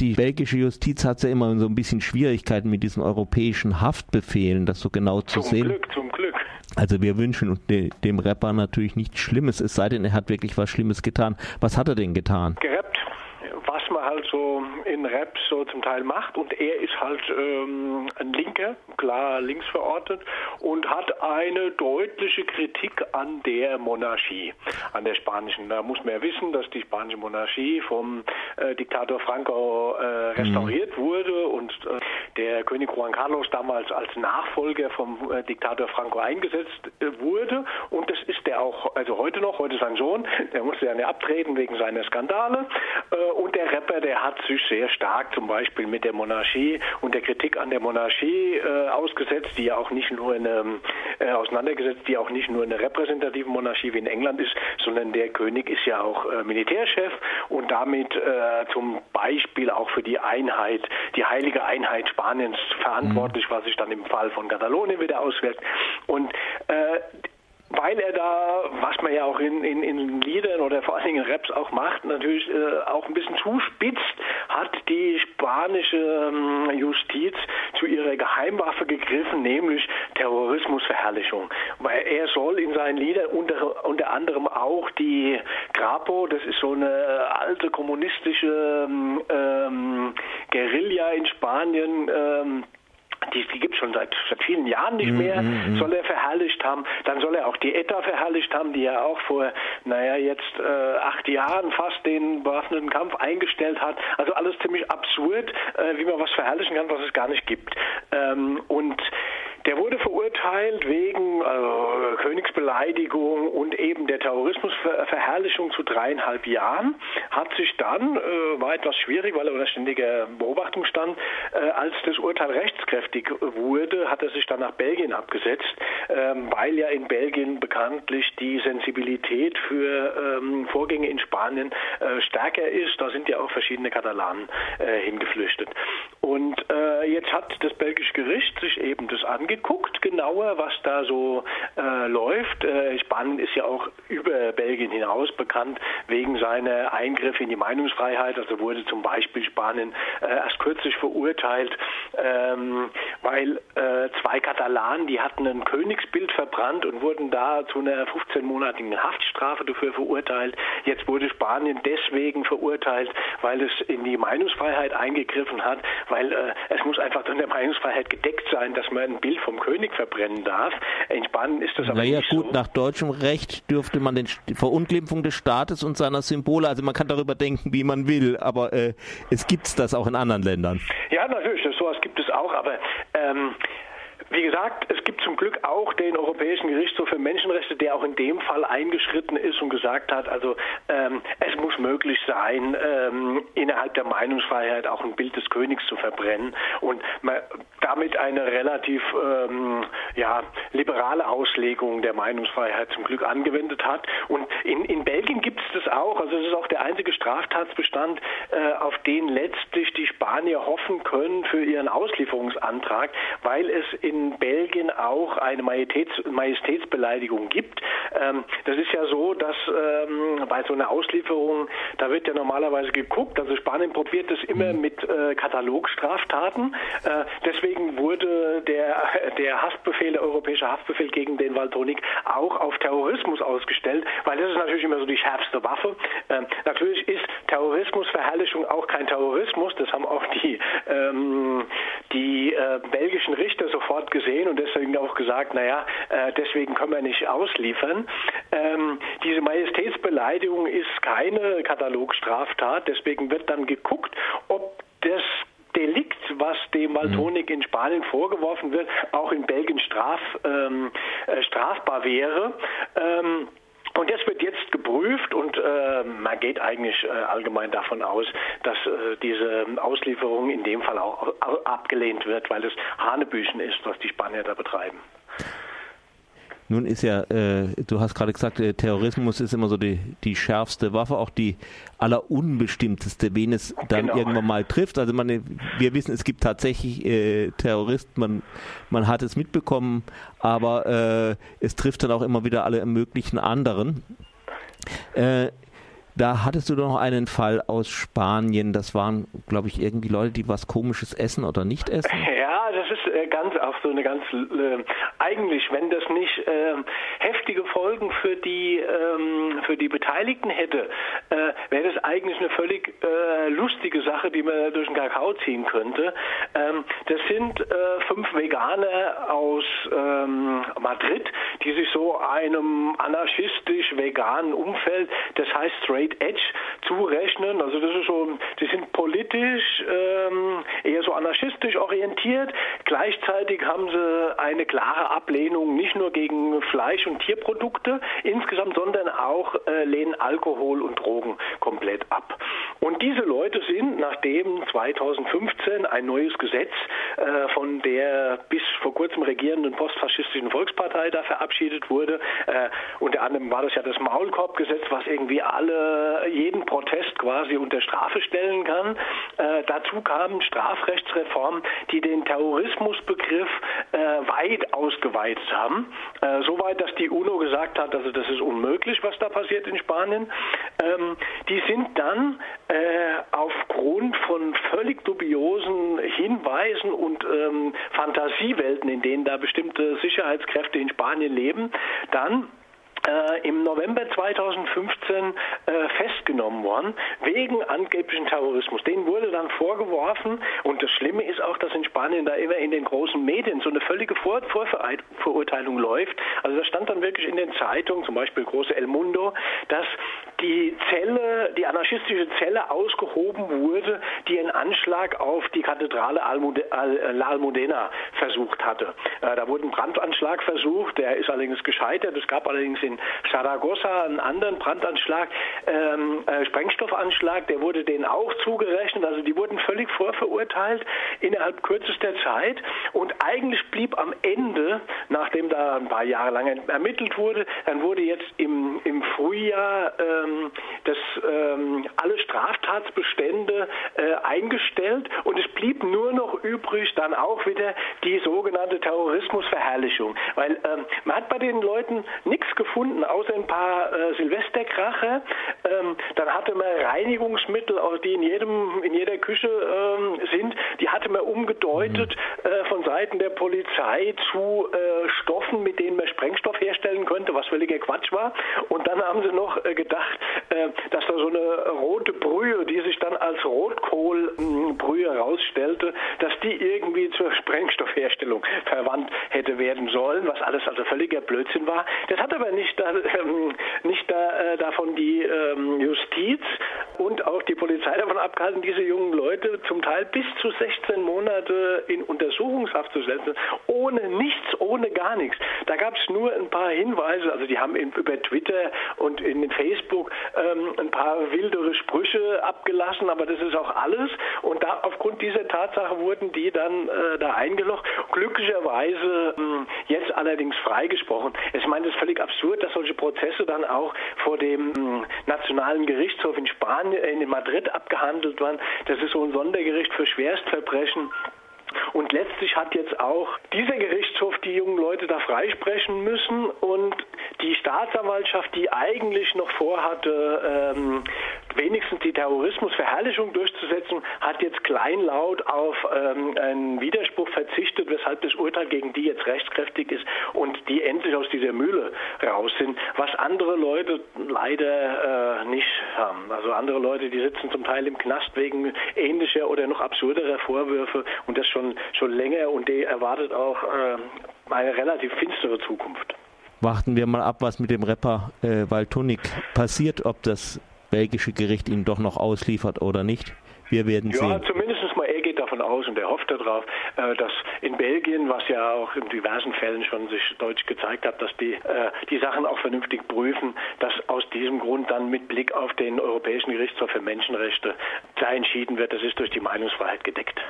Die belgische Justiz hat ja immer so ein bisschen Schwierigkeiten mit diesen europäischen Haftbefehlen, das so genau zu zum sehen. Zum Glück, zum Glück. Also wir wünschen dem Rapper natürlich nichts Schlimmes, es sei denn, er hat wirklich was Schlimmes getan. Was hat er denn getan? Gerappt was man halt so in Raps so zum Teil macht und er ist halt ähm, ein Linker, klar links verortet und hat eine deutliche Kritik an der Monarchie, an der spanischen. Da muss man ja wissen, dass die spanische Monarchie vom äh, Diktator Franco äh, restauriert mhm. wurde und äh, der König Juan Carlos damals als Nachfolger vom äh, Diktator Franco eingesetzt äh, wurde und das ist der auch, also heute noch, heute sein Sohn, der musste ja nicht abtreten wegen seiner Skandale äh, und der Rapper, der hat sich sehr stark zum Beispiel mit der Monarchie und der Kritik an der Monarchie äh, ausgesetzt, die ja auch nicht nur eine, äh, auseinandergesetzt, die auch nicht nur eine repräsentative Monarchie wie in England ist, sondern der König ist ja auch äh, Militärchef und damit äh, zum Beispiel auch für die Einheit, die heilige Einheit Spaniens verantwortlich, mhm. was sich dann im Fall von Katalonien wieder auswirkt. Und äh, weil er da, was man ja auch in, in, in Liedern oder vor allen Dingen in Raps auch macht, natürlich äh, auch ein bisschen zuspitzt, hat die spanische ähm, Justiz zu ihrer Geheimwaffe gegriffen, nämlich Terrorismusverherrlichung. Weil er soll in seinen Liedern unter, unter anderem auch die Grapo, das ist so eine alte kommunistische ähm, Guerilla in Spanien, ähm, die, die gibt es schon seit, seit vielen Jahren nicht mehr, mm, mm, soll er verherrlicht haben. Dann soll er auch die ETA verherrlicht haben, die ja auch vor, naja, jetzt äh, acht Jahren fast den bewaffneten Kampf eingestellt hat. Also alles ziemlich absurd, äh, wie man was verherrlichen kann, was es gar nicht gibt. Ähm, und der wurde verurteilt wegen äh, Königsbeleidigung und eben der Terrorismusverherrlichung zu dreieinhalb Jahren, hat sich dann, äh, war etwas schwierig, weil er unter ständiger Beobachtung stand, äh, als das Urteil rechtskräftig wurde, hat er sich dann nach Belgien abgesetzt, ähm, weil ja in Belgien bekanntlich die Sensibilität für ähm, Vorgänge in Spanien äh, stärker ist. Da sind ja auch verschiedene Katalanen äh, hingeflüchtet. Und äh, jetzt hat das belgische Gericht sich eben das angeguckt geguckt, genauer, was da so äh, läuft. Äh, Spanien ist ja auch über Belgien hinaus bekannt wegen seiner Eingriffe in die Meinungsfreiheit. Also wurde zum Beispiel Spanien äh, erst kürzlich verurteilt, ähm, weil äh, zwei Katalanen, die hatten ein Königsbild verbrannt und wurden da zu einer 15-monatigen Haftstrafe dafür verurteilt. Jetzt wurde Spanien deswegen verurteilt, weil es in die Meinungsfreiheit eingegriffen hat, weil äh, es muss einfach von der Meinungsfreiheit gedeckt sein, dass man ein Bild vom König verbrennen darf. In Spanien ist das aber naja, nicht gut, so. nach deutschem Recht dürfte man den, die Verunglimpfung des Staates und seiner Symbole, also man kann darüber denken, wie man will, aber äh, es gibt das auch in anderen Ländern. Ja, natürlich, sowas gibt es auch, aber ähm, wie gesagt, es gibt zum Glück auch den Europäischen Gerichtshof für Menschenrechte, der auch in dem Fall eingeschritten ist und gesagt hat, also ähm, es muss möglich sein, ähm, innerhalb der Meinungsfreiheit auch ein Bild des Königs zu verbrennen und damit eine relativ ähm, ja, liberale Auslegung der Meinungsfreiheit zum Glück angewendet hat. Und in, in Belgien gibt es das auch, also es ist auch der einzige Straftatsbestand, äh, auf den letztlich die Spanier hoffen können für ihren Auslieferungsantrag, weil es in in Belgien auch eine Majestäts Majestätsbeleidigung gibt. Ähm, das ist ja so, dass ähm, bei so einer Auslieferung, da wird ja normalerweise geguckt, also Spanien probiert es immer mhm. mit äh, Katalogstraftaten. Äh, deswegen wurde der, der Haftbefehl, der europäische Haftbefehl gegen den Waldonik auch auf Terrorismus ausgestellt, weil das ist natürlich immer so die schärfste Waffe. Äh, natürlich ist Terrorismusverherrlichung auch kein Terrorismus, das haben auch die, ähm, die äh, belgischen Richter sofort dort gesehen und deswegen auch gesagt, naja, äh, deswegen können wir nicht ausliefern. Ähm, diese Majestätsbeleidigung ist keine Katalogstraftat, deswegen wird dann geguckt, ob das Delikt, was dem Maltonik in Spanien vorgeworfen wird, auch in Belgien straf, ähm, äh, strafbar wäre. Ähm, und das wird jetzt geprüft und äh, man geht eigentlich äh, allgemein davon aus, dass äh, diese Auslieferung in dem Fall auch abgelehnt wird, weil es Hanebüchen ist, was die Spanier da betreiben. Nun ist ja, äh, du hast gerade gesagt, äh, Terrorismus ist immer so die, die schärfste Waffe, auch die allerunbestimmteste, wen es dann genau. irgendwann mal trifft. Also man, wir wissen, es gibt tatsächlich äh, Terroristen, man, man hat es mitbekommen, aber äh, es trifft dann auch immer wieder alle möglichen anderen. Äh, Da hattest du doch noch einen Fall aus Spanien. Das waren, glaube ich, irgendwie Leute, die was Komisches essen oder nicht essen. Das ist äh, ganz auch so eine ganz äh, eigentlich, wenn das nicht äh, heftige Folgen für die ähm, für die Beteiligten hätte, äh, wäre das eigentlich eine völlig lustige Sache, die man durch den Kakao ziehen könnte. Ähm, das sind fünf Veganer aus ähm, Madrid, die sich so einem anarchistisch-veganen Umfeld, das heißt Straight Edge, zurechnen. Also das ist so, die sind politisch ähm, eher so anarchistisch orientiert. Gleichzeitig haben sie eine klare Ablehnung nicht nur gegen Fleisch- und Tierprodukte insgesamt, sondern auch äh, lehnen Alkohol und Drogen komplett ab. Und diese Leute sind, nachdem 2015 ein neues Gesetz äh, von der bis vor kurzem regierenden postfaschistischen Volkspartei da verabschiedet wurde, äh, unter anderem war das ja das Maulkorbgesetz, was irgendwie alle, jeden Protest quasi unter Strafe stellen kann. Äh, dazu kamen Strafrechtsreformen, die den Terrorismusbegriff äh, weit ausgeweitet haben. Äh, Soweit, dass die UNO gesagt hat, also das ist unmöglich, was da passiert in Spanien. Ähm, die sind dann äh, aufgrund von völlig dubiosen Hinweisen und ähm, Fantasiewelten, in denen da bestimmte Sicherheitskräfte in Spanien leben, dann äh, im November 2015 äh, festgenommen worden wegen angeblichen Terrorismus. Denen wurde dann vorgeworfen und das Schlimme ist auch, dass in Spanien da immer in den großen Medien so eine völlige Vor Vorverurteilung läuft. Also da stand dann wirklich in den Zeitungen, zum Beispiel große El Mundo, dass die Zelle, die anarchistische Zelle ausgehoben wurde, die einen Anschlag auf die Kathedrale La Almudena versucht hatte. Äh, da wurde ein Brandanschlag versucht, der ist allerdings gescheitert. Es gab allerdings in Saragossa einen anderen Brandanschlag, ähm, äh, Sprengstoffanschlag, der wurde denen auch zugerechnet. Also die wurden völlig vorverurteilt innerhalb kürzester Zeit. Und eigentlich blieb am Ende, nachdem da ein paar Jahre lang ermittelt wurde, dann wurde jetzt im, im Frühjahr ähm, das, ähm, alle Straftatsbestände äh, eingestellt und es blieb nur noch übrig dann auch wieder die sogenannte Terrorismusverherrlichung. Weil ähm, man hat bei den Leuten nichts gefunden, außer ein paar äh, Silvesterkracher. Ähm, dann hatte man Reinigungsmittel, die in jedem in jeder Küche ähm, sind. Die hatte man umgedeutet mhm. äh, von Seiten der Polizei zu äh, Stoffen, mit denen man Sprengstoff herstellen könnte, was völliger Quatsch war. Und dann haben sie noch äh, gedacht, dass da so eine rote Brühe, die sich dann als Rotkohlbrühe herausstellte, dass die irgendwie zur Sprengstoffherstellung verwandt hätte werden sollen, was alles also völliger Blödsinn war. Das hat aber nicht, da, ähm, nicht da, äh, davon die ähm, Justiz und auch die Polizei davon abgehalten, diese jungen Leute zum Teil bis zu 16 Monate in Untersuchungshaft zu setzen, ohne nichts, ohne gar nichts. Da gab es nur ein paar Hinweise, also die haben über Twitter und in Facebook ähm, ein paar wildere Sprüche abgelassen, aber das ist auch alles. Und da aufgrund dieser Tatsache wurden die dann äh, da eingelocht. Glücklicherweise ähm, jetzt allerdings freigesprochen. Ich meine, das ist völlig absurd, dass solche Prozesse dann auch vor dem ähm, Nationalen Gerichtshof in Spanien, äh, in Madrid abgehandelt waren. Das ist so ein Sondergericht für Schwerstverbrechen. Und letztlich hat jetzt auch dieser Gerichtshof die jungen Leute da freisprechen müssen und die Staatsanwaltschaft, die eigentlich noch vorhatte, ähm, wenigstens die Terrorismusverherrlichung durchzusetzen, hat jetzt kleinlaut auf ähm, einen Widerspruch verzichtet, weshalb das Urteil gegen die jetzt rechtskräftig ist und die endlich aus dieser Mühle raus sind, was andere Leute leider äh, nicht haben. Also andere Leute, die sitzen zum Teil im Knast wegen ähnlicher oder noch absurderer Vorwürfe und das schon, schon länger und die erwartet auch äh, eine relativ finstere Zukunft warten wir mal ab, was mit dem Rapper äh, Valtunik passiert, ob das belgische Gericht ihn doch noch ausliefert oder nicht. Wir werden ja, sehen. Ja, zumindest mal er geht davon aus und er hofft darauf, äh, dass in Belgien, was ja auch in diversen Fällen schon sich deutsch gezeigt hat, dass die äh, die Sachen auch vernünftig prüfen, dass aus diesem Grund dann mit Blick auf den Europäischen Gerichtshof für Menschenrechte klar entschieden wird, das ist durch die Meinungsfreiheit gedeckt.